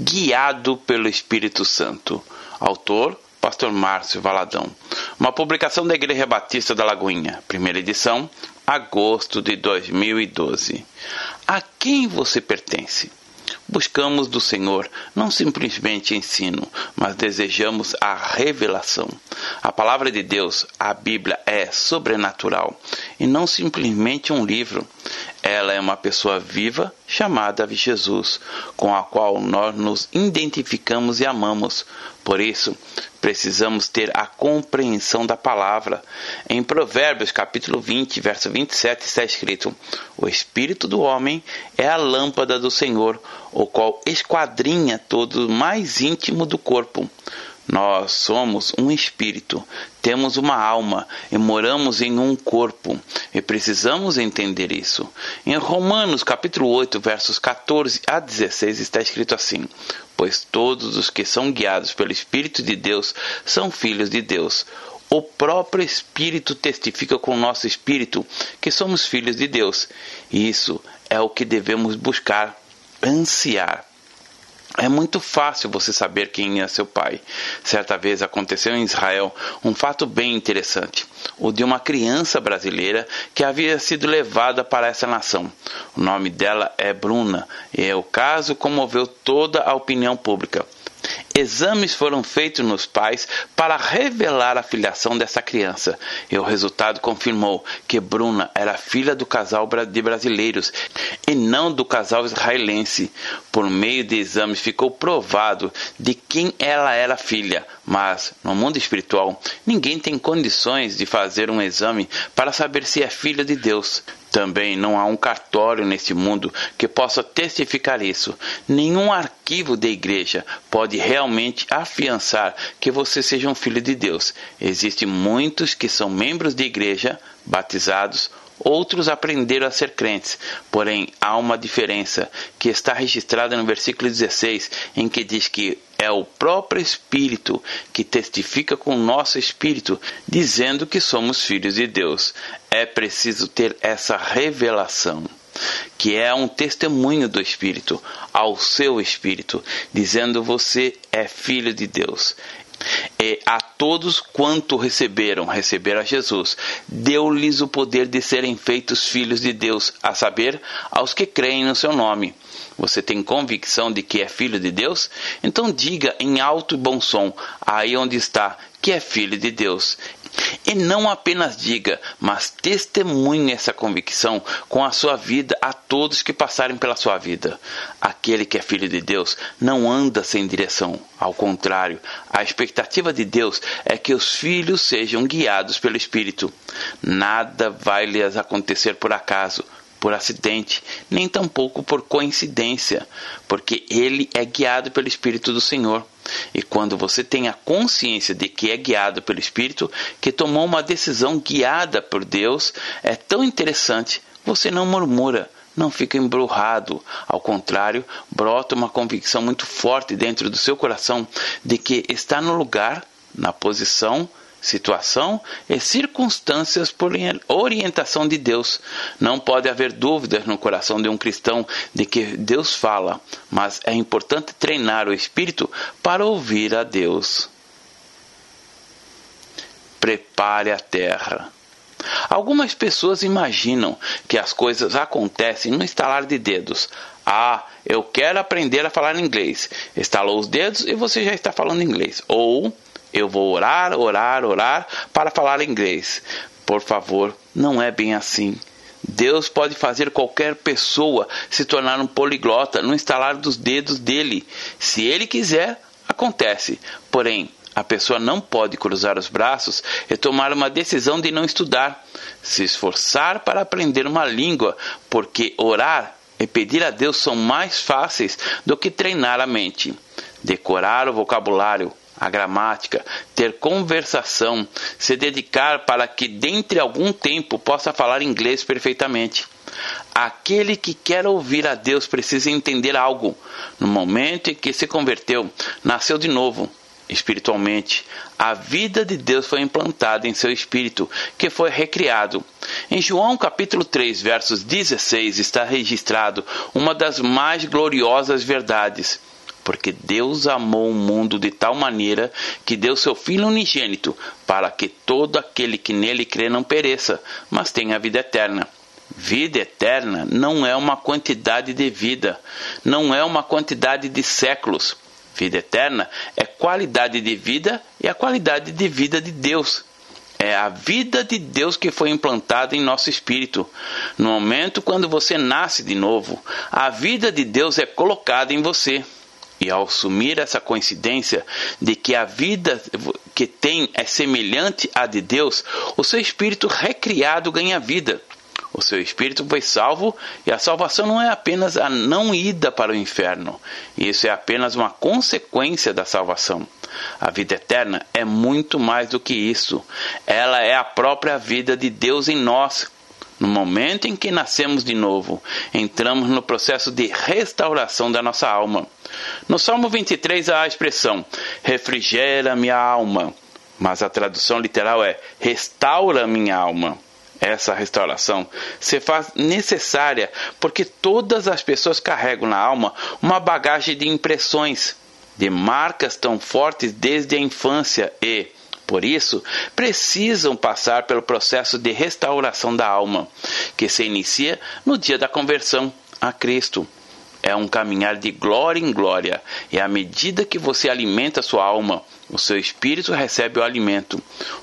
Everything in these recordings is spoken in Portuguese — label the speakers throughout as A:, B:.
A: Guiado pelo Espírito Santo. Autor Pastor Márcio Valadão. Uma publicação da Igreja Batista da Lagoinha, primeira edição, agosto de 2012. A quem você pertence? Buscamos do Senhor não simplesmente ensino, mas desejamos a revelação. A palavra de Deus, a Bíblia, é sobrenatural e não simplesmente um livro. Ela é uma pessoa viva chamada Jesus, com a qual nós nos identificamos e amamos. Por isso, precisamos ter a compreensão da palavra. Em Provérbios, capítulo 20, verso 27, está escrito: O espírito do homem é a lâmpada do Senhor, o qual esquadrinha todo o mais íntimo do corpo. Nós somos um espírito, temos uma alma e moramos em um corpo, e precisamos entender isso. Em Romanos capítulo 8, versos 14 a 16 está escrito assim: Pois todos os que são guiados pelo Espírito de Deus são filhos de Deus. O próprio Espírito testifica com o nosso espírito que somos filhos de Deus. Isso é o que devemos buscar, ansiar. É muito fácil você saber quem é seu pai. Certa vez aconteceu em Israel um fato bem interessante, o de uma criança brasileira que havia sido levada para essa nação. O nome dela é Bruna e o caso comoveu toda a opinião pública. Exames foram feitos nos pais para revelar a filiação dessa criança, e o resultado confirmou que Bruna era filha do casal de brasileiros e não do casal israelense. Por meio de exames ficou provado de quem ela era filha, mas no mundo espiritual ninguém tem condições de fazer um exame para saber se é filha de Deus. Também não há um cartório neste mundo que possa testificar isso. Nenhum arquivo da igreja pode realmente afiançar que você seja um filho de Deus. Existem muitos que são membros de igreja, batizados, Outros aprenderam a ser crentes, porém há uma diferença que está registrada no versículo 16, em que diz que é o próprio Espírito que testifica com o nosso espírito, dizendo que somos filhos de Deus. É preciso ter essa revelação que é um testemunho do Espírito ao seu Espírito, dizendo você é filho de Deus. E a todos quanto receberam, receberam a Jesus, deu-lhes o poder de serem feitos filhos de Deus, a saber, aos que creem no seu nome. Você tem convicção de que é filho de Deus? Então diga em alto e bom som, aí onde está, que é filho de Deus. E não apenas diga, mas testemunhe essa convicção com a sua vida a todos que passarem pela sua vida. Aquele que é filho de Deus não anda sem direção. Ao contrário, a expectativa de Deus é que os filhos sejam guiados pelo Espírito. Nada vai lhes acontecer por acaso por acidente, nem tampouco por coincidência, porque ele é guiado pelo Espírito do Senhor. E quando você tem a consciência de que é guiado pelo Espírito, que tomou uma decisão guiada por Deus, é tão interessante, você não murmura, não fica embrulhado. Ao contrário, brota uma convicção muito forte dentro do seu coração de que está no lugar, na posição situação e circunstâncias por orientação de Deus. Não pode haver dúvidas no coração de um cristão de que Deus fala, mas é importante treinar o espírito para ouvir a Deus. Prepare a terra. Algumas pessoas imaginam que as coisas acontecem no estalar de dedos. Ah, eu quero aprender a falar inglês. Estalou os dedos e você já está falando inglês. Ou eu vou orar, orar, orar para falar inglês. Por favor, não é bem assim. Deus pode fazer qualquer pessoa se tornar um poliglota no instalar dos dedos dele. Se ele quiser, acontece. Porém, a pessoa não pode cruzar os braços e tomar uma decisão de não estudar, se esforçar para aprender uma língua, porque orar e pedir a Deus são mais fáceis do que treinar a mente. Decorar o vocabulário, a gramática, ter conversação, se dedicar para que dentre algum tempo possa falar inglês perfeitamente. Aquele que quer ouvir a Deus precisa entender algo. No momento em que se converteu, nasceu de novo, espiritualmente. A vida de Deus foi implantada em seu espírito, que foi recriado. Em João capítulo 3, versos 16, está registrado uma das mais gloriosas verdades. Porque Deus amou o mundo de tal maneira que deu seu Filho unigênito, para que todo aquele que nele crê não pereça, mas tenha vida eterna. Vida eterna não é uma quantidade de vida, não é uma quantidade de séculos. Vida eterna é qualidade de vida e a qualidade de vida de Deus. É a vida de Deus que foi implantada em nosso espírito. No momento quando você nasce de novo, a vida de Deus é colocada em você. E ao assumir essa coincidência de que a vida que tem é semelhante à de Deus, o seu espírito recriado ganha vida. O seu espírito foi salvo e a salvação não é apenas a não ida para o inferno. Isso é apenas uma consequência da salvação. A vida eterna é muito mais do que isso. Ela é a própria vida de Deus em nós. No momento em que nascemos de novo, entramos no processo de restauração da nossa alma. No Salmo 23 há a expressão refrigera minha alma, mas a tradução literal é restaura minha alma essa restauração se faz necessária porque todas as pessoas carregam na alma uma bagagem de impressões, de marcas tão fortes desde a infância e, por isso, precisam passar pelo processo de restauração da alma, que se inicia no dia da conversão a Cristo. É um caminhar de glória em glória, e à medida que você alimenta sua alma, o seu espírito recebe o alimento.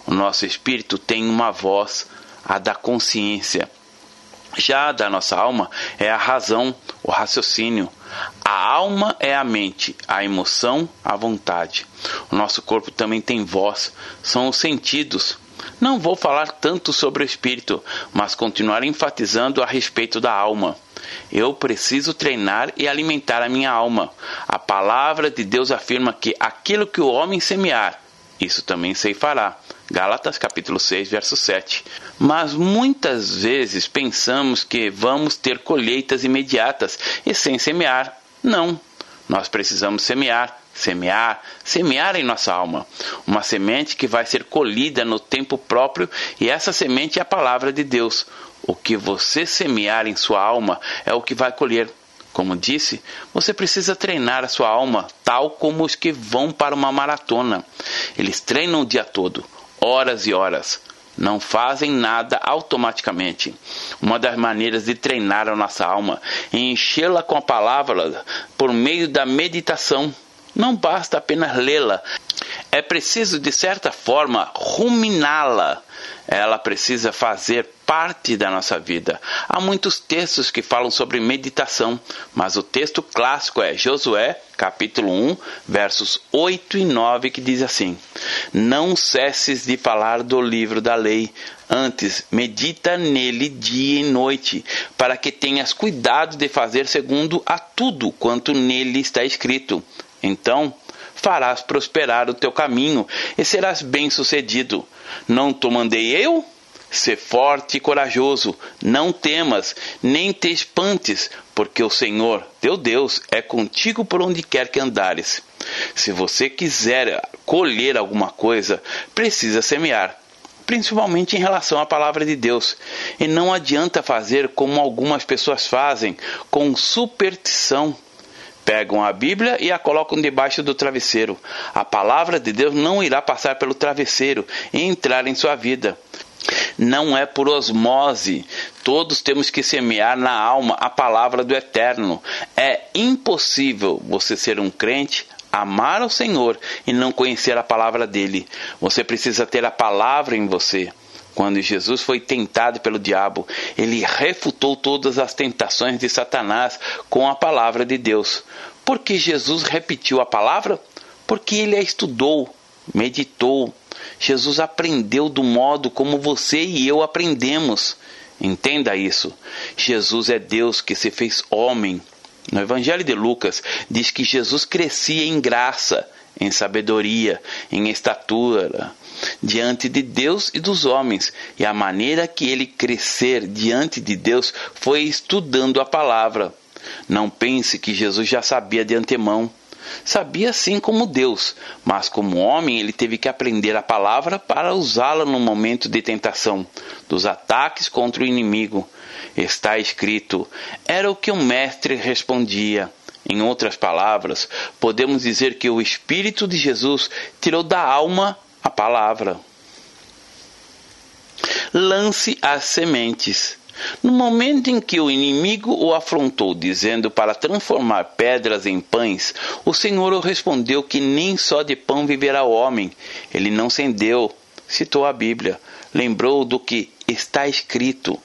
A: O nosso espírito tem uma voz, a da consciência. Já a da nossa alma é a razão, o raciocínio. A alma é a mente, a emoção, a vontade. O nosso corpo também tem voz, são os sentidos. Não vou falar tanto sobre o espírito, mas continuar enfatizando a respeito da alma. Eu preciso treinar e alimentar a minha alma. A palavra de Deus afirma que aquilo que o homem semear, isso também se fará. Gálatas capítulo 6, verso 7. Mas muitas vezes pensamos que vamos ter colheitas imediatas e sem semear. Não. Nós precisamos semear, semear, semear em nossa alma. Uma semente que vai ser colhida no tempo próprio e essa semente é a palavra de Deus. O que você semear em sua alma é o que vai colher. Como disse, você precisa treinar a sua alma, tal como os que vão para uma maratona. Eles treinam o dia todo horas e horas. Não fazem nada automaticamente. Uma das maneiras de treinar a nossa alma é enchê-la com a palavra por meio da meditação. Não basta apenas lê-la, é preciso, de certa forma, ruminá-la. Ela precisa fazer parte da nossa vida. Há muitos textos que falam sobre meditação, mas o texto clássico é Josué, capítulo 1, versos 8 e 9, que diz assim: Não cesses de falar do livro da lei, antes medita nele dia e noite, para que tenhas cuidado de fazer segundo a tudo quanto nele está escrito. Então, farás prosperar o teu caminho e serás bem-sucedido. Não te mandei eu? Sê forte e corajoso, não temas, nem te espantes, porque o Senhor, teu Deus, é contigo por onde quer que andares. Se você quiser colher alguma coisa, precisa semear, principalmente em relação à palavra de Deus. E não adianta fazer como algumas pessoas fazem, com superstição pegam a Bíblia e a colocam debaixo do travesseiro. A palavra de Deus não irá passar pelo travesseiro e entrar em sua vida. Não é por osmose. Todos temos que semear na alma a palavra do Eterno. É impossível você ser um crente, amar ao Senhor e não conhecer a palavra dele. Você precisa ter a palavra em você. Quando Jesus foi tentado pelo diabo, ele refutou todas as tentações de Satanás com a palavra de Deus. Por que Jesus repetiu a palavra? Porque ele a estudou, meditou. Jesus aprendeu do modo como você e eu aprendemos. Entenda isso. Jesus é Deus que se fez homem. No Evangelho de Lucas diz que Jesus crescia em graça, em sabedoria, em estatura, diante de Deus e dos homens, e a maneira que ele crescer diante de Deus foi estudando a palavra. Não pense que Jesus já sabia de antemão. Sabia sim como Deus, mas como homem ele teve que aprender a palavra para usá-la no momento de tentação, dos ataques contra o inimigo. Está escrito: era o que o mestre respondia. Em outras palavras, podemos dizer que o Espírito de Jesus tirou da alma a palavra. Lance as sementes. No momento em que o inimigo o afrontou, dizendo para transformar pedras em pães, o Senhor respondeu que nem só de pão viverá o homem. Ele não cendeu, citou a Bíblia, lembrou do que está escrito.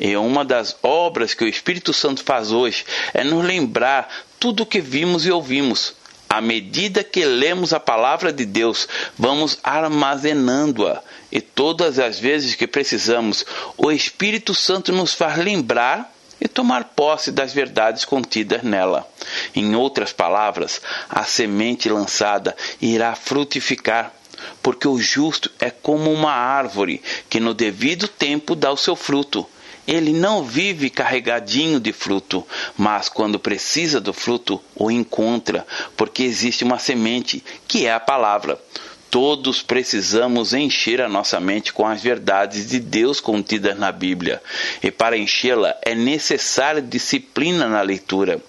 A: E uma das obras que o Espírito Santo faz hoje é nos lembrar tudo o que vimos e ouvimos. À medida que lemos a palavra de Deus, vamos armazenando-a. E todas as vezes que precisamos, o Espírito Santo nos faz lembrar e tomar posse das verdades contidas nela. Em outras palavras, a semente lançada irá frutificar porque o justo é como uma árvore que no devido tempo dá o seu fruto. Ele não vive carregadinho de fruto, mas quando precisa do fruto, o encontra, porque existe uma semente, que é a palavra. Todos precisamos encher a nossa mente com as verdades de Deus contidas na Bíblia. E para enchê-la é necessária disciplina na leitura.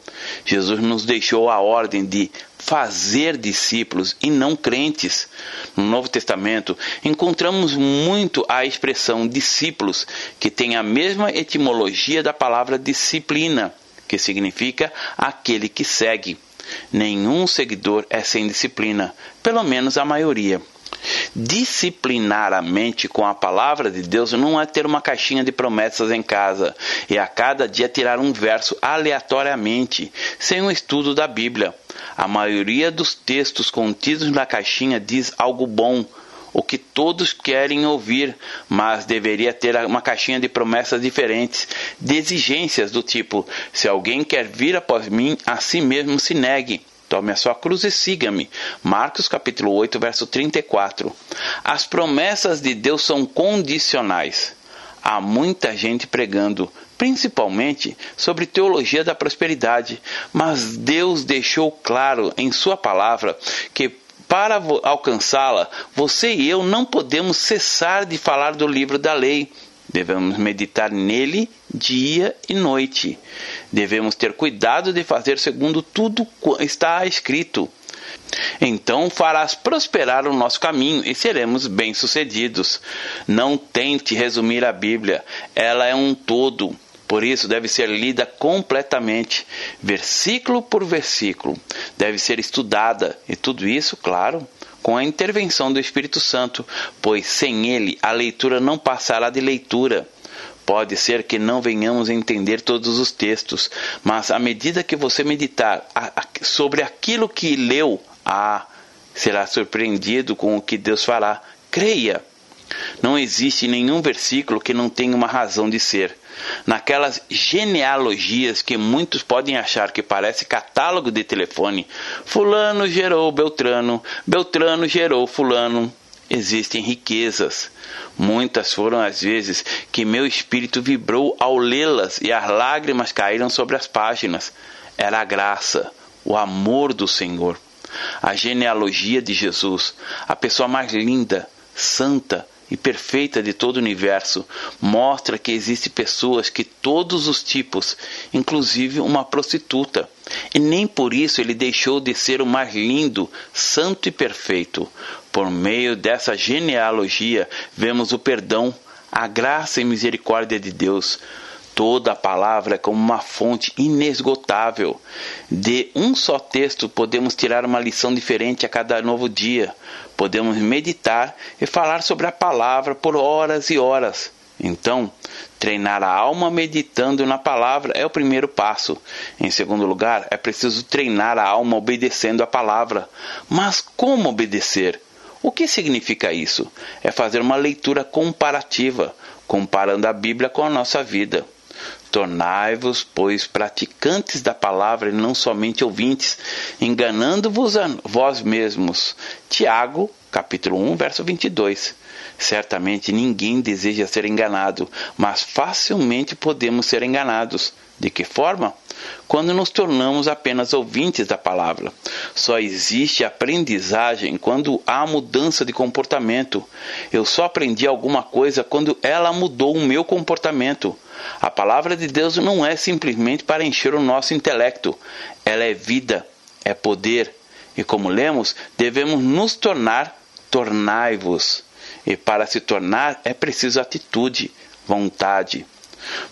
A: Jesus nos deixou a ordem de fazer discípulos e não crentes. No Novo Testamento, encontramos muito a expressão discípulos, que tem a mesma etimologia da palavra disciplina, que significa aquele que segue. Nenhum seguidor é sem disciplina, pelo menos a maioria. Disciplinar a mente com a palavra de Deus não é ter uma caixinha de promessas em casa e a cada dia tirar um verso aleatoriamente, sem um estudo da Bíblia. A maioria dos textos contidos na caixinha diz algo bom, o que todos querem ouvir, mas deveria ter uma caixinha de promessas diferentes, de exigências do tipo: se alguém quer vir após mim, a si mesmo se negue. Tome a sua cruz e siga-me. Marcos capítulo 8, verso 34. As promessas de Deus são condicionais. Há muita gente pregando, principalmente sobre teologia da prosperidade, mas Deus deixou claro em Sua palavra que para alcançá-la, você e eu não podemos cessar de falar do livro da lei. Devemos meditar nele dia e noite. Devemos ter cuidado de fazer segundo tudo está escrito. Então farás prosperar o nosso caminho e seremos bem-sucedidos. Não tente resumir a Bíblia, ela é um todo. Por isso, deve ser lida completamente, versículo por versículo. Deve ser estudada, e tudo isso, claro, com a intervenção do Espírito Santo, pois sem ele a leitura não passará de leitura. Pode ser que não venhamos a entender todos os textos, mas à medida que você meditar sobre aquilo que leu, ah, será surpreendido com o que Deus fará. Creia! Não existe nenhum versículo que não tenha uma razão de ser. Naquelas genealogias que muitos podem achar que parece catálogo de telefone, Fulano gerou Beltrano, Beltrano gerou Fulano. Existem riquezas. Muitas foram as vezes que meu espírito vibrou ao lê-las e as lágrimas caíram sobre as páginas. Era a graça, o amor do Senhor. A genealogia de Jesus, a pessoa mais linda, santa, e perfeita de todo o universo, mostra que existem pessoas que todos os tipos, inclusive uma prostituta. E nem por isso ele deixou de ser o mais lindo, santo e perfeito. Por meio dessa genealogia, vemos o perdão, a graça e misericórdia de Deus. Toda a palavra é como uma fonte inesgotável. De um só texto podemos tirar uma lição diferente a cada novo dia. Podemos meditar e falar sobre a palavra por horas e horas. Então, treinar a alma meditando na palavra é o primeiro passo. Em segundo lugar, é preciso treinar a alma obedecendo a palavra. Mas como obedecer? O que significa isso? É fazer uma leitura comparativa, comparando a Bíblia com a nossa vida. Tornai-vos, pois, praticantes da palavra e não somente ouvintes, enganando-vos a vós mesmos. Tiago, capítulo 1, verso 22. Certamente ninguém deseja ser enganado, mas facilmente podemos ser enganados. De que forma? Quando nos tornamos apenas ouvintes da palavra. Só existe aprendizagem quando há mudança de comportamento. Eu só aprendi alguma coisa quando ela mudou o meu comportamento. A palavra de Deus não é simplesmente para encher o nosso intelecto, ela é vida, é poder. E como lemos, devemos nos tornar tornai-vos. E para se tornar é preciso atitude, vontade.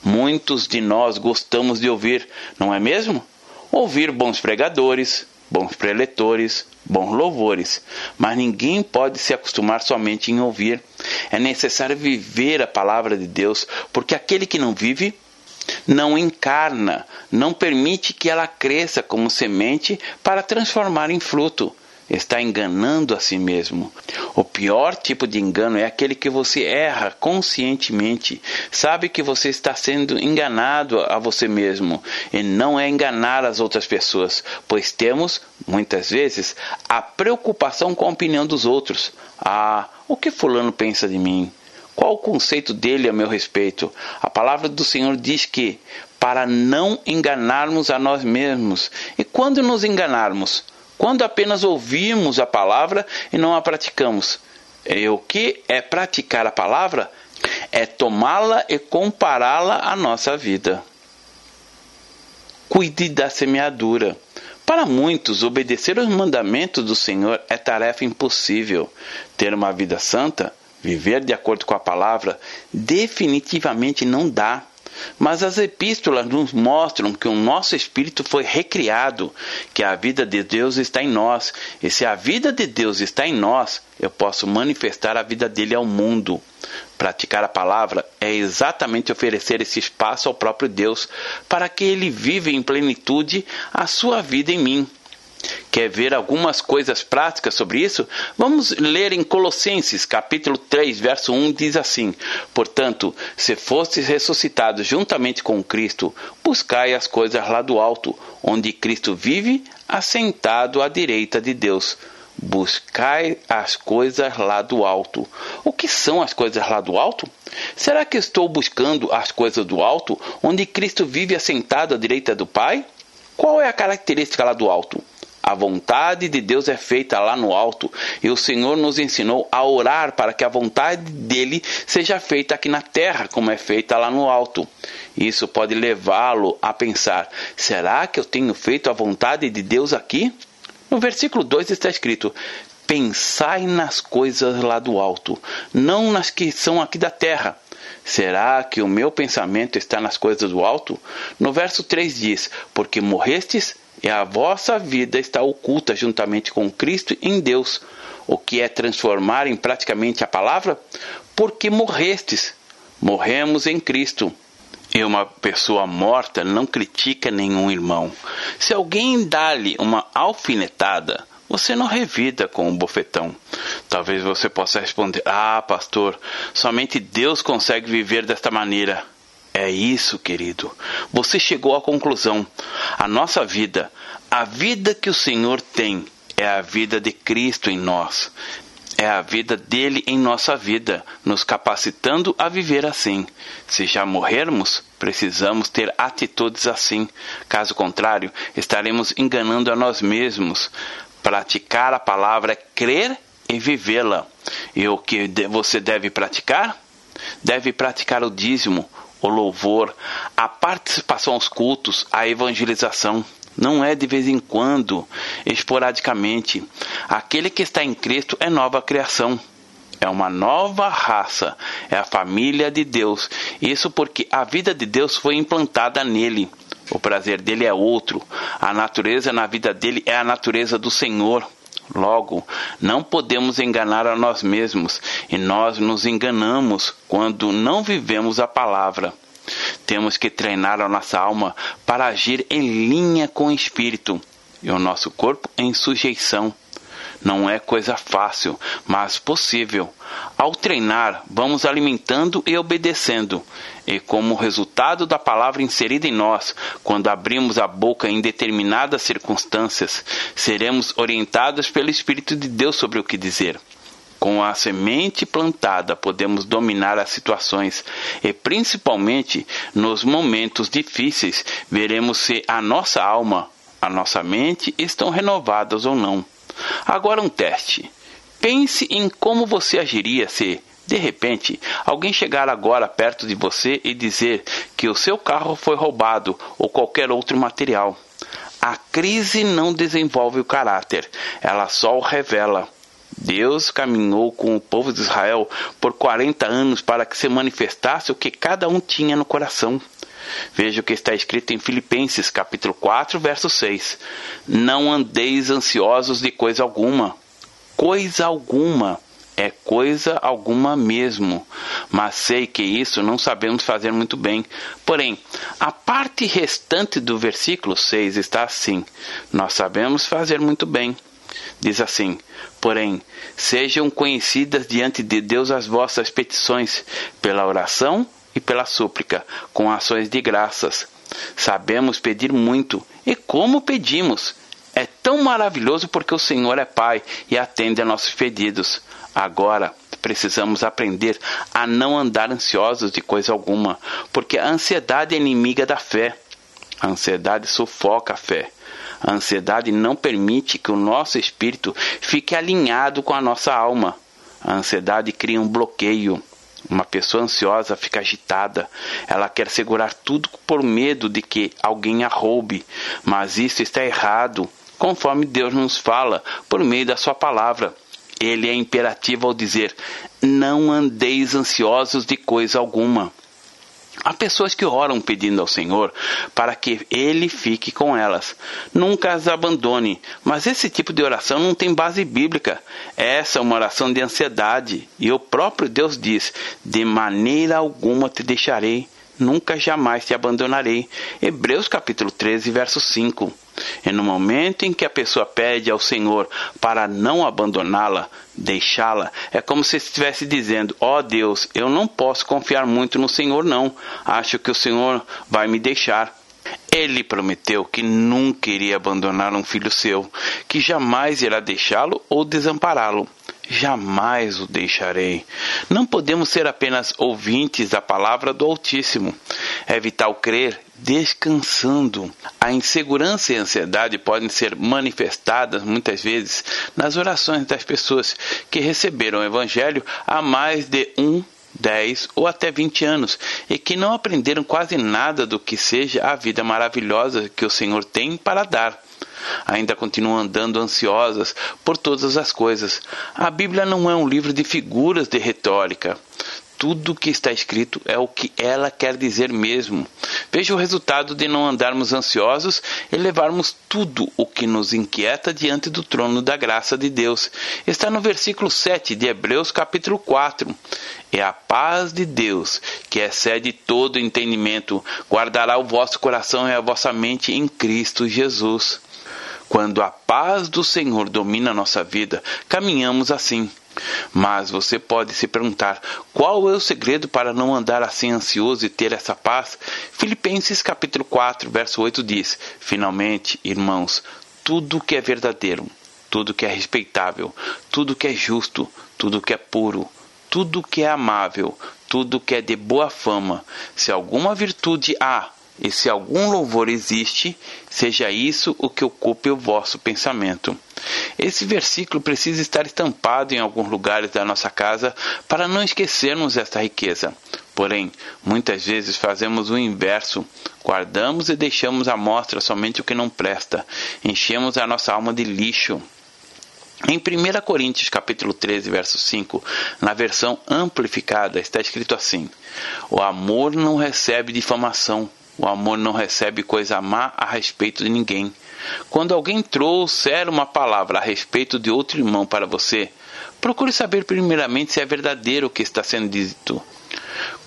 A: Muitos de nós gostamos de ouvir, não é mesmo? Ouvir bons pregadores, bons preletores, bons louvores, mas ninguém pode se acostumar somente em ouvir. É necessário viver a palavra de Deus, porque aquele que não vive não encarna, não permite que ela cresça como semente para transformar em fruto está enganando a si mesmo. O pior tipo de engano é aquele que você erra conscientemente, sabe que você está sendo enganado a você mesmo e não é enganar as outras pessoas, pois temos, muitas vezes, a preocupação com a opinião dos outros. Ah, o que Fulano pensa de mim? Qual o conceito dele a meu respeito? A palavra do Senhor diz que para não enganarmos a nós mesmos. E quando nos enganarmos? quando apenas ouvimos a palavra e não a praticamos. E o que é praticar a palavra? É tomá-la e compará-la à nossa vida. Cuide da semeadura. Para muitos, obedecer aos mandamentos do Senhor é tarefa impossível. Ter uma vida santa, viver de acordo com a palavra, definitivamente não dá. Mas as epístolas nos mostram que o nosso espírito foi recriado, que a vida de Deus está em nós. E se a vida de Deus está em nós, eu posso manifestar a vida dele ao mundo. Praticar a palavra é exatamente oferecer esse espaço ao próprio Deus para que ele viva em plenitude a sua vida em mim. Quer ver algumas coisas práticas sobre isso? Vamos ler em Colossenses, capítulo 3, verso 1, diz assim: Portanto, se fostes ressuscitados juntamente com Cristo, buscai as coisas lá do alto, onde Cristo vive, assentado à direita de Deus. Buscai as coisas lá do alto. O que são as coisas lá do alto? Será que estou buscando as coisas do alto, onde Cristo vive assentado à direita do Pai? Qual é a característica lá do alto? A vontade de Deus é feita lá no alto, e o Senhor nos ensinou a orar para que a vontade dele seja feita aqui na terra, como é feita lá no alto. Isso pode levá-lo a pensar: será que eu tenho feito a vontade de Deus aqui? No versículo 2 está escrito: Pensai nas coisas lá do alto, não nas que são aqui da terra. Será que o meu pensamento está nas coisas do alto? No verso 3 diz: Porque morrestes e a vossa vida está oculta juntamente com Cristo em Deus. O que é transformar em praticamente a palavra? Porque morrestes. Morremos em Cristo. E uma pessoa morta não critica nenhum irmão. Se alguém dá-lhe uma alfinetada, você não revida com um bofetão. Talvez você possa responder: Ah, pastor, somente Deus consegue viver desta maneira. É isso, querido. Você chegou à conclusão. A nossa vida, a vida que o Senhor tem, é a vida de Cristo em nós. É a vida dele em nossa vida, nos capacitando a viver assim. Se já morrermos, precisamos ter atitudes assim. Caso contrário, estaremos enganando a nós mesmos. Praticar a palavra é crer e vivê-la. E o que você deve praticar? Deve praticar o dízimo, o louvor, a participação aos cultos, a evangelização. Não é de vez em quando, esporadicamente. Aquele que está em Cristo é nova criação. É uma nova raça, é a família de Deus. Isso porque a vida de Deus foi implantada nele. O prazer dele é outro. A natureza na vida dele é a natureza do Senhor. Logo, não podemos enganar a nós mesmos, e nós nos enganamos quando não vivemos a palavra. Temos que treinar a nossa alma para agir em linha com o espírito e o nosso corpo em sujeição. Não é coisa fácil, mas possível. Ao treinar, vamos alimentando e obedecendo, e como resultado da palavra inserida em nós, quando abrimos a boca em determinadas circunstâncias, seremos orientados pelo Espírito de Deus sobre o que dizer. Com a semente plantada, podemos dominar as situações e, principalmente nos momentos difíceis, veremos se a nossa alma, a nossa mente estão renovadas ou não. Agora, um teste. Pense em como você agiria se, de repente, alguém chegar agora perto de você e dizer que o seu carro foi roubado ou qualquer outro material. A crise não desenvolve o caráter, ela só o revela. Deus caminhou com o povo de Israel por 40 anos para que se manifestasse o que cada um tinha no coração. Veja o que está escrito em Filipenses capítulo 4, verso 6. Não andeis ansiosos de coisa alguma. Coisa alguma é coisa alguma mesmo, mas sei que isso não sabemos fazer muito bem. Porém, a parte restante do versículo 6 está assim: Nós sabemos fazer muito bem. Diz assim: Porém, sejam conhecidas diante de Deus as vossas petições, pela oração e pela súplica, com ações de graças. Sabemos pedir muito, e como pedimos? É tão maravilhoso porque o Senhor é Pai e atende a nossos pedidos. Agora, precisamos aprender a não andar ansiosos de coisa alguma, porque a ansiedade é inimiga da fé. A ansiedade sufoca a fé. A ansiedade não permite que o nosso espírito fique alinhado com a nossa alma. A ansiedade cria um bloqueio. Uma pessoa ansiosa fica agitada. Ela quer segurar tudo por medo de que alguém a roube. Mas isso está errado, conforme Deus nos fala por meio da Sua palavra. Ele é imperativo ao dizer: Não andeis ansiosos de coisa alguma. Há pessoas que oram pedindo ao Senhor para que Ele fique com elas. Nunca as abandone. Mas esse tipo de oração não tem base bíblica. Essa é uma oração de ansiedade. E o próprio Deus diz: De maneira alguma te deixarei, nunca jamais te abandonarei. Hebreus capítulo 13, verso 5. E no momento em que a pessoa pede ao Senhor para não abandoná-la, deixá-la, é como se estivesse dizendo: Ó oh Deus, eu não posso confiar muito no Senhor, não. Acho que o Senhor vai me deixar. Ele prometeu que nunca iria abandonar um filho seu, que jamais irá deixá-lo ou desampará-lo jamais o deixarei. Não podemos ser apenas ouvintes da palavra do Altíssimo. É vital crer descansando. A insegurança e a ansiedade podem ser manifestadas muitas vezes nas orações das pessoas que receberam o Evangelho há mais de um 10 ou até 20 anos e que não aprenderam quase nada do que seja a vida maravilhosa que o Senhor tem para dar ainda continuam andando ansiosas por todas as coisas. A Bíblia não é um livro de figuras de retórica. Tudo que está escrito é o que ela quer dizer mesmo. Veja o resultado de não andarmos ansiosos e levarmos tudo o que nos inquieta diante do trono da graça de Deus. Está no versículo 7 de Hebreus, capítulo 4. E a paz de Deus, que excede todo entendimento, guardará o vosso coração e a vossa mente em Cristo Jesus. Quando a paz do Senhor domina a nossa vida, caminhamos assim. Mas você pode se perguntar: qual é o segredo para não andar assim ansioso e ter essa paz? Filipenses capítulo 4, verso 8 diz: Finalmente, irmãos, tudo que é verdadeiro, tudo que é respeitável, tudo que é justo, tudo que é puro, tudo que é amável, tudo que é de boa fama, se alguma virtude há e se algum louvor existe, seja isso o que ocupe o vosso pensamento. Esse versículo precisa estar estampado em alguns lugares da nossa casa para não esquecermos esta riqueza. Porém, muitas vezes fazemos o inverso, guardamos e deixamos à mostra somente o que não presta, enchemos a nossa alma de lixo. Em 1 Coríntios capítulo 13, verso 5, na versão amplificada, está escrito assim: O amor não recebe difamação, o amor não recebe coisa má a respeito de ninguém. Quando alguém trouxer uma palavra a respeito de outro irmão para você, procure saber primeiramente se é verdadeiro o que está sendo dito.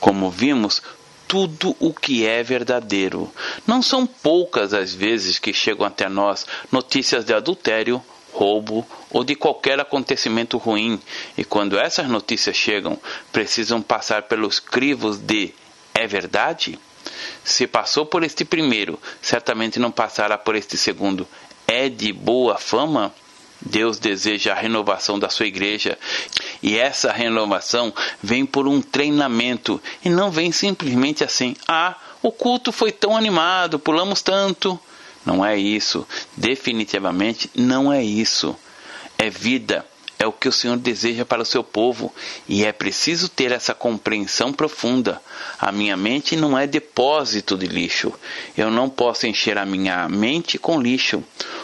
A: Como vimos, tudo o que é verdadeiro. Não são poucas as vezes que chegam até nós notícias de adultério, roubo ou de qualquer acontecimento ruim, e quando essas notícias chegam, precisam passar pelos crivos de é verdade? Se passou por este primeiro, certamente não passará por este segundo. É de boa fama? Deus deseja a renovação da sua igreja e essa renovação vem por um treinamento e não vem simplesmente assim: ah, o culto foi tão animado, pulamos tanto. Não é isso, definitivamente não é isso. É vida, é o que o Senhor deseja para o seu povo e é preciso ter essa compreensão profunda. A minha mente não é depósito de lixo. Eu não posso encher a minha mente com lixo.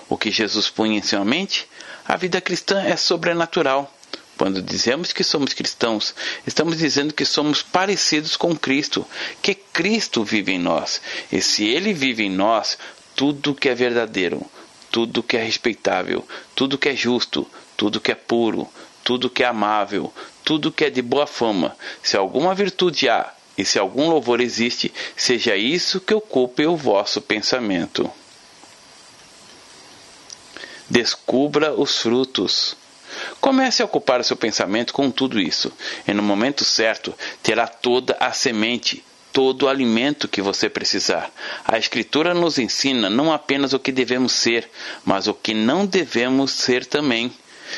A: O que Jesus punha em sua mente? A vida cristã é sobrenatural. Quando dizemos que somos cristãos, estamos dizendo que somos parecidos com Cristo, que Cristo vive em nós. E se Ele vive em nós, tudo que é verdadeiro, tudo que é respeitável, tudo que é justo, tudo que é puro, tudo que é amável, tudo que é de boa fama, se alguma virtude há e se algum louvor existe, seja isso que ocupe o vosso pensamento. Descubra os frutos. Comece a ocupar o seu pensamento com tudo isso, e no momento certo terá toda a semente, todo o alimento que você precisar. A Escritura nos ensina não apenas o que devemos ser, mas o que não devemos ser também.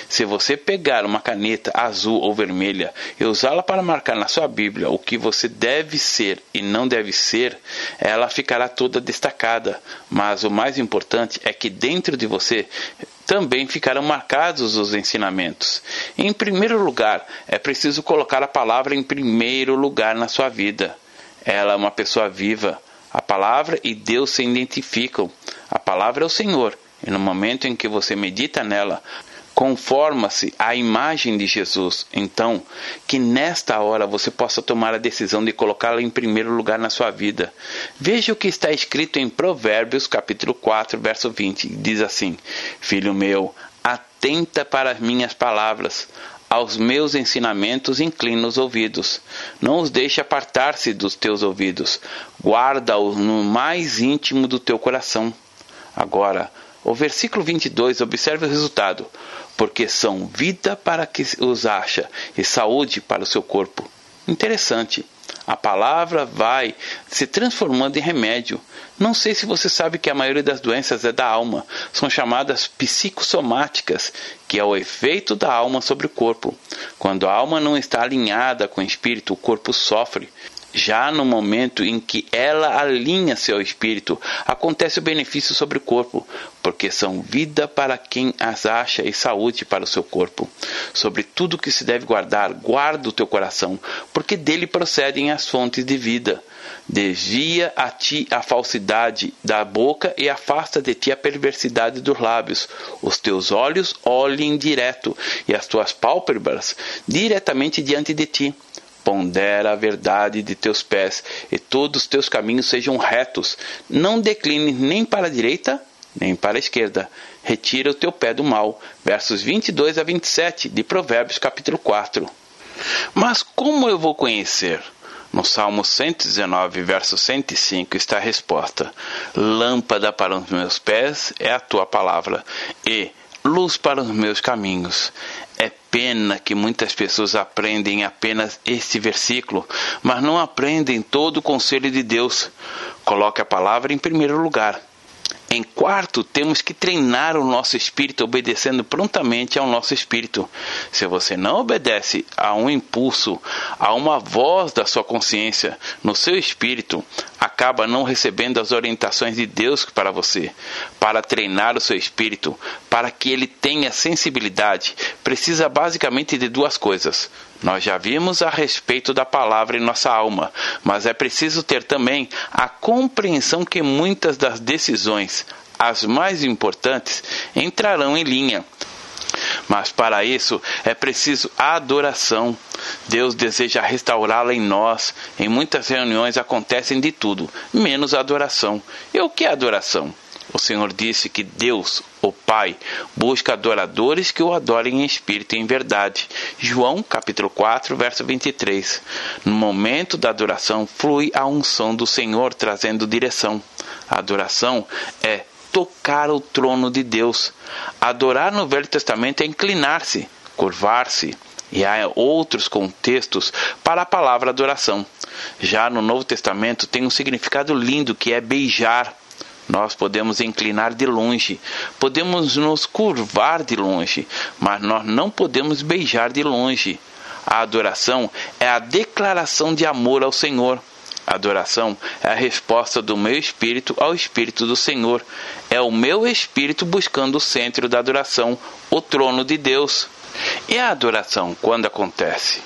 A: Se você pegar uma caneta azul ou vermelha e usá-la para marcar na sua Bíblia o que você deve ser e não deve ser, ela ficará toda destacada. Mas o mais importante é que dentro de você também ficarão marcados os ensinamentos. Em primeiro lugar, é preciso colocar a palavra em primeiro lugar na sua vida. Ela é uma pessoa viva. A palavra e Deus se identificam. A palavra é o Senhor. E no momento em que você medita nela, conforma-se à imagem de Jesus. Então, que nesta hora você possa tomar a decisão de colocá-la em primeiro lugar na sua vida. Veja o que está escrito em Provérbios, capítulo 4, verso 20. Diz assim: Filho meu, atenta para as minhas palavras. Aos meus ensinamentos inclina os ouvidos. Não os deixe apartar-se dos teus ouvidos. Guarda-os no mais íntimo do teu coração. Agora, o versículo 22, observe o resultado porque são vida para que os acha e saúde para o seu corpo. Interessante. A palavra vai se transformando em remédio. Não sei se você sabe que a maioria das doenças é da alma. São chamadas psicossomáticas, que é o efeito da alma sobre o corpo. Quando a alma não está alinhada com o espírito, o corpo sofre. Já no momento em que ela alinha seu espírito, acontece o benefício sobre o corpo, porque são vida para quem as acha e saúde para o seu corpo. Sobre tudo que se deve guardar, guarda o teu coração, porque dele procedem as fontes de vida. Desvia a ti a falsidade da boca e afasta de ti a perversidade dos lábios. Os teus olhos olhem direto e as tuas pálpebras diretamente diante de ti Pondera a verdade de teus pés, e todos os teus caminhos sejam retos. Não declines nem para a direita, nem para a esquerda. Retira o teu pé do mal. Versos 22 a 27 de Provérbios, capítulo 4. Mas como eu vou conhecer? No Salmo 119, verso 105, está a resposta: Lâmpada para os meus pés é a tua palavra, e luz para os meus caminhos. É pena que muitas pessoas aprendem apenas este versículo, mas não aprendem todo o conselho de Deus. Coloque a palavra em primeiro lugar. Em quarto, temos que treinar o nosso espírito obedecendo prontamente ao nosso espírito. Se você não obedece a um impulso, a uma voz da sua consciência no seu espírito, acaba não recebendo as orientações de Deus para você. Para treinar o seu espírito, para que ele tenha sensibilidade, precisa basicamente de duas coisas: nós já vimos a respeito da palavra em nossa alma, mas é preciso ter também a compreensão que muitas das decisões, as mais importantes, entrarão em linha. Mas para isso é preciso adoração. Deus deseja restaurá-la em nós. Em muitas reuniões acontecem de tudo, menos adoração. E o que é adoração? O Senhor disse que Deus, o Pai, busca adoradores que o adorem em espírito e em verdade. João, capítulo 4, verso 23. No momento da adoração, flui a unção do Senhor trazendo direção. A adoração é tocar o trono de Deus. Adorar no Velho Testamento é inclinar-se, curvar-se. E há outros contextos para a palavra adoração. Já no Novo Testamento tem um significado lindo que é beijar nós podemos inclinar de longe, podemos nos curvar de longe, mas nós não podemos beijar de longe. A adoração é a declaração de amor ao Senhor. A adoração é a resposta do meu espírito ao espírito do Senhor. É o meu espírito buscando o centro da adoração, o trono de Deus. E a adoração, quando acontece?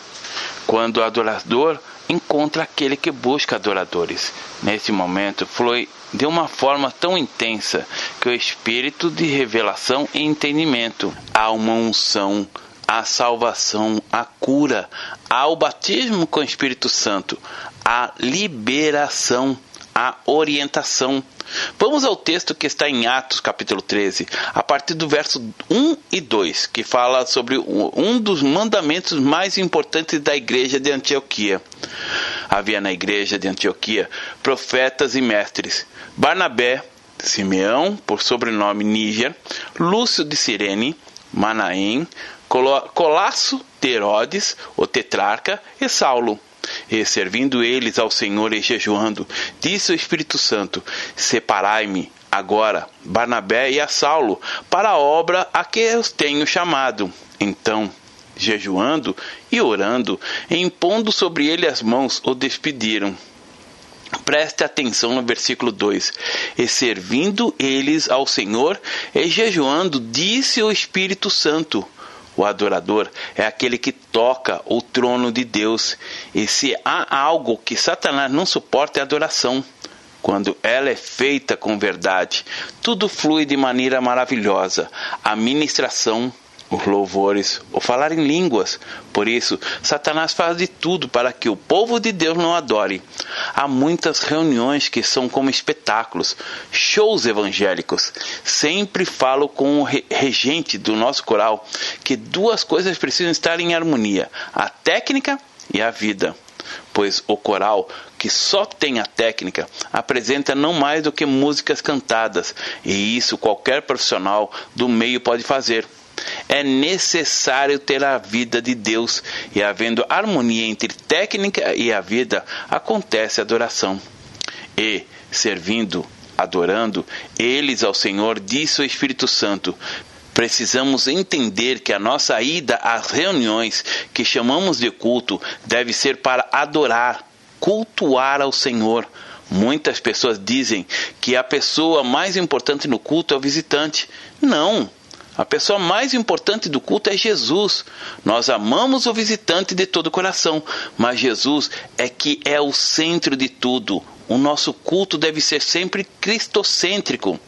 A: Quando o adorador encontra aquele que busca adoradores. Nesse momento, flui de uma forma tão intensa que o espírito de revelação e entendimento, há uma unção, a salvação, a cura, há o batismo com o Espírito Santo, a liberação, a orientação. Vamos ao texto que está em Atos, capítulo 13, a partir do verso 1 e 2, que fala sobre um dos mandamentos mais importantes da igreja de Antioquia. Havia na igreja de Antioquia profetas e mestres: Barnabé, Simeão, por sobrenome Níger, Lúcio de Cirene, Manaém, Colasso de Herodes, o tetrarca, e Saulo. E servindo eles ao Senhor e jejuando, disse o Espírito Santo: Separai-me agora, Barnabé e a Saulo, para a obra a que eu tenho chamado. Então, jejuando e orando, e impondo sobre ele as mãos, o despediram. Preste atenção no versículo 2: E servindo eles ao Senhor e jejuando, disse o Espírito Santo: o adorador é aquele que toca o trono de Deus. E se há algo que Satanás não suporta é adoração. Quando ela é feita com verdade, tudo flui de maneira maravilhosa. A ministração os louvores, ou falar em línguas. Por isso, Satanás faz de tudo para que o povo de Deus não adore. Há muitas reuniões que são como espetáculos, shows evangélicos. Sempre falo com o regente do nosso coral que duas coisas precisam estar em harmonia: a técnica e a vida. Pois o coral que só tem a técnica apresenta não mais do que músicas cantadas, e isso qualquer profissional do meio pode fazer. É necessário ter a vida de Deus, e havendo harmonia entre técnica e a vida, acontece a adoração. E, servindo, adorando, eles ao Senhor, disse o Espírito Santo, Precisamos entender que a nossa ida às reuniões que chamamos de culto deve ser para adorar, cultuar ao Senhor. Muitas pessoas dizem que a pessoa mais importante no culto é o visitante. Não, a pessoa mais importante do culto é Jesus. Nós amamos o visitante de todo o coração, mas Jesus é que é o centro de tudo. O nosso culto deve ser sempre cristocêntrico.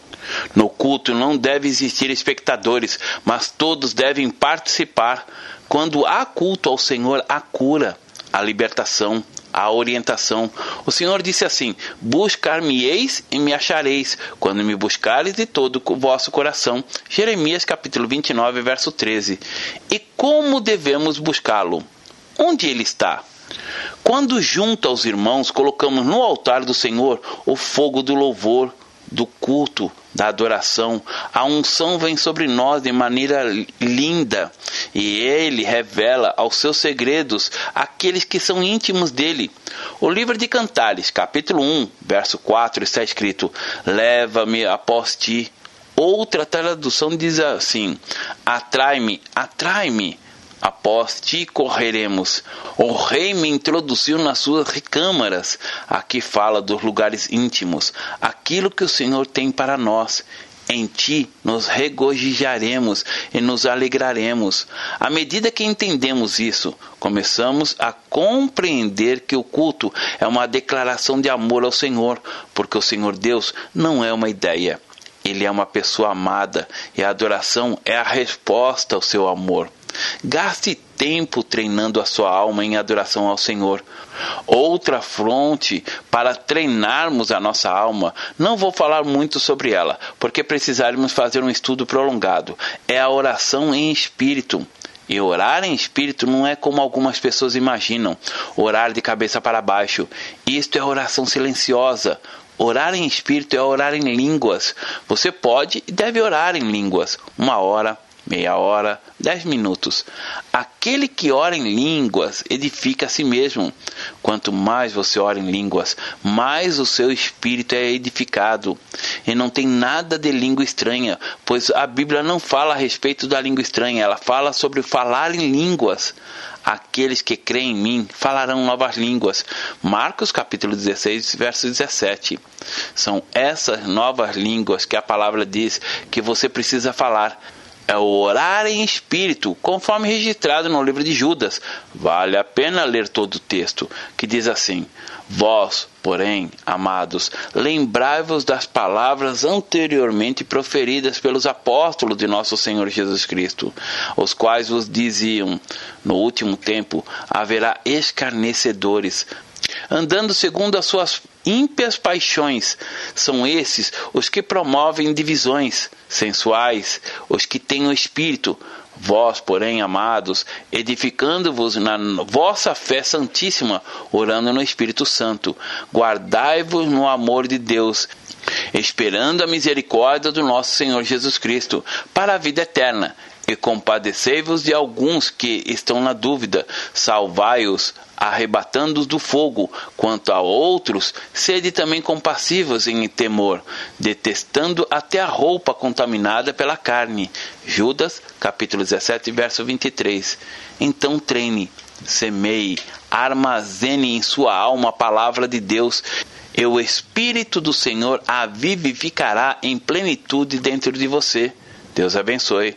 A: No culto não deve existir espectadores, mas todos devem participar. Quando há culto ao Senhor, há cura, a libertação, a orientação. O Senhor disse assim: Buscar-me-eis e me achareis, quando me buscares de todo o vosso coração. Jeremias capítulo 29, verso 13. E como devemos buscá-lo? Onde ele está? Quando junto aos irmãos colocamos no altar do Senhor o fogo do louvor, do culto, da adoração. A unção vem sobre nós de maneira linda e ele revela aos seus segredos aqueles que são íntimos dele. O livro de Cantares, capítulo 1, verso 4, está escrito: Leva-me após ti. Outra tradução diz assim: Atrai-me, atrai-me Após ti correremos. O rei me introduziu nas suas recâmaras. Aqui fala dos lugares íntimos, aquilo que o Senhor tem para nós. Em ti nos regozijaremos e nos alegraremos. À medida que entendemos isso, começamos a compreender que o culto é uma declaração de amor ao Senhor, porque o Senhor Deus não é uma ideia. Ele é uma pessoa amada e a adoração é a resposta ao seu amor. Gaste tempo treinando a sua alma em adoração ao Senhor. Outra fronte para treinarmos a nossa alma, não vou falar muito sobre ela, porque precisaremos fazer um estudo prolongado. É a oração em espírito. E orar em espírito não é como algumas pessoas imaginam, orar de cabeça para baixo. Isto é oração silenciosa. Orar em espírito é orar em línguas. Você pode e deve orar em línguas, uma hora, meia hora, dez minutos. Aquele que ora em línguas edifica a si mesmo. Quanto mais você ora em línguas, mais o seu espírito é edificado. E não tem nada de língua estranha, pois a Bíblia não fala a respeito da língua estranha, ela fala sobre falar em línguas. Aqueles que creem em mim falarão novas línguas. Marcos capítulo 16, verso 17. São essas novas línguas que a palavra diz que você precisa falar é orar em espírito, conforme registrado no livro de Judas. Vale a pena ler todo o texto, que diz assim: Vós, porém, amados, lembrai-vos das palavras anteriormente proferidas pelos apóstolos de nosso Senhor Jesus Cristo, os quais vos diziam: No último tempo haverá escarnecedores, andando segundo as suas ímpias paixões. São esses os que promovem divisões sensuais, os que têm o espírito. Vós, porém, amados, edificando-vos na vossa fé santíssima, orando no Espírito Santo, guardai-vos no amor de Deus, esperando a misericórdia do nosso Senhor Jesus Cristo, para a vida eterna e compadecei-vos de alguns que estão na dúvida, salvai-os, arrebatando-os do fogo. Quanto a outros, sede também compassivos em temor, detestando até a roupa contaminada pela carne. Judas, capítulo 17, verso 23. Então treine, semeie, armazene em sua alma a palavra de Deus, e o Espírito do Senhor a vivificará em plenitude dentro de você. Deus abençoe.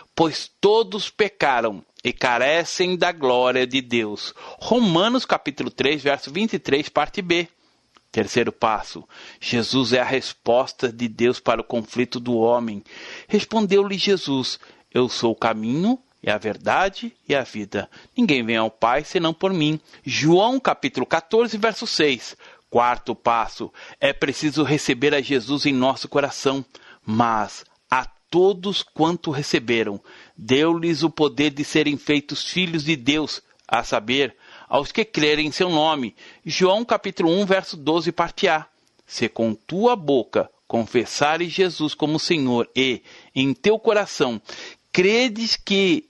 B: pois todos pecaram e carecem da glória de Deus. Romanos capítulo 3, verso 23, parte B. Terceiro passo, Jesus é a resposta de Deus para o conflito do homem. Respondeu-lhe Jesus: Eu sou o caminho, e a verdade e a vida. Ninguém vem ao Pai senão por mim. João capítulo 14, verso 6. Quarto passo: é preciso receber a Jesus em nosso coração, mas todos quanto receberam, deu-lhes o poder de serem feitos filhos de Deus, a saber, aos que crerem em seu nome. João capítulo 1, verso 12, parte A. Se com tua boca confessares Jesus como Senhor e em teu coração credes que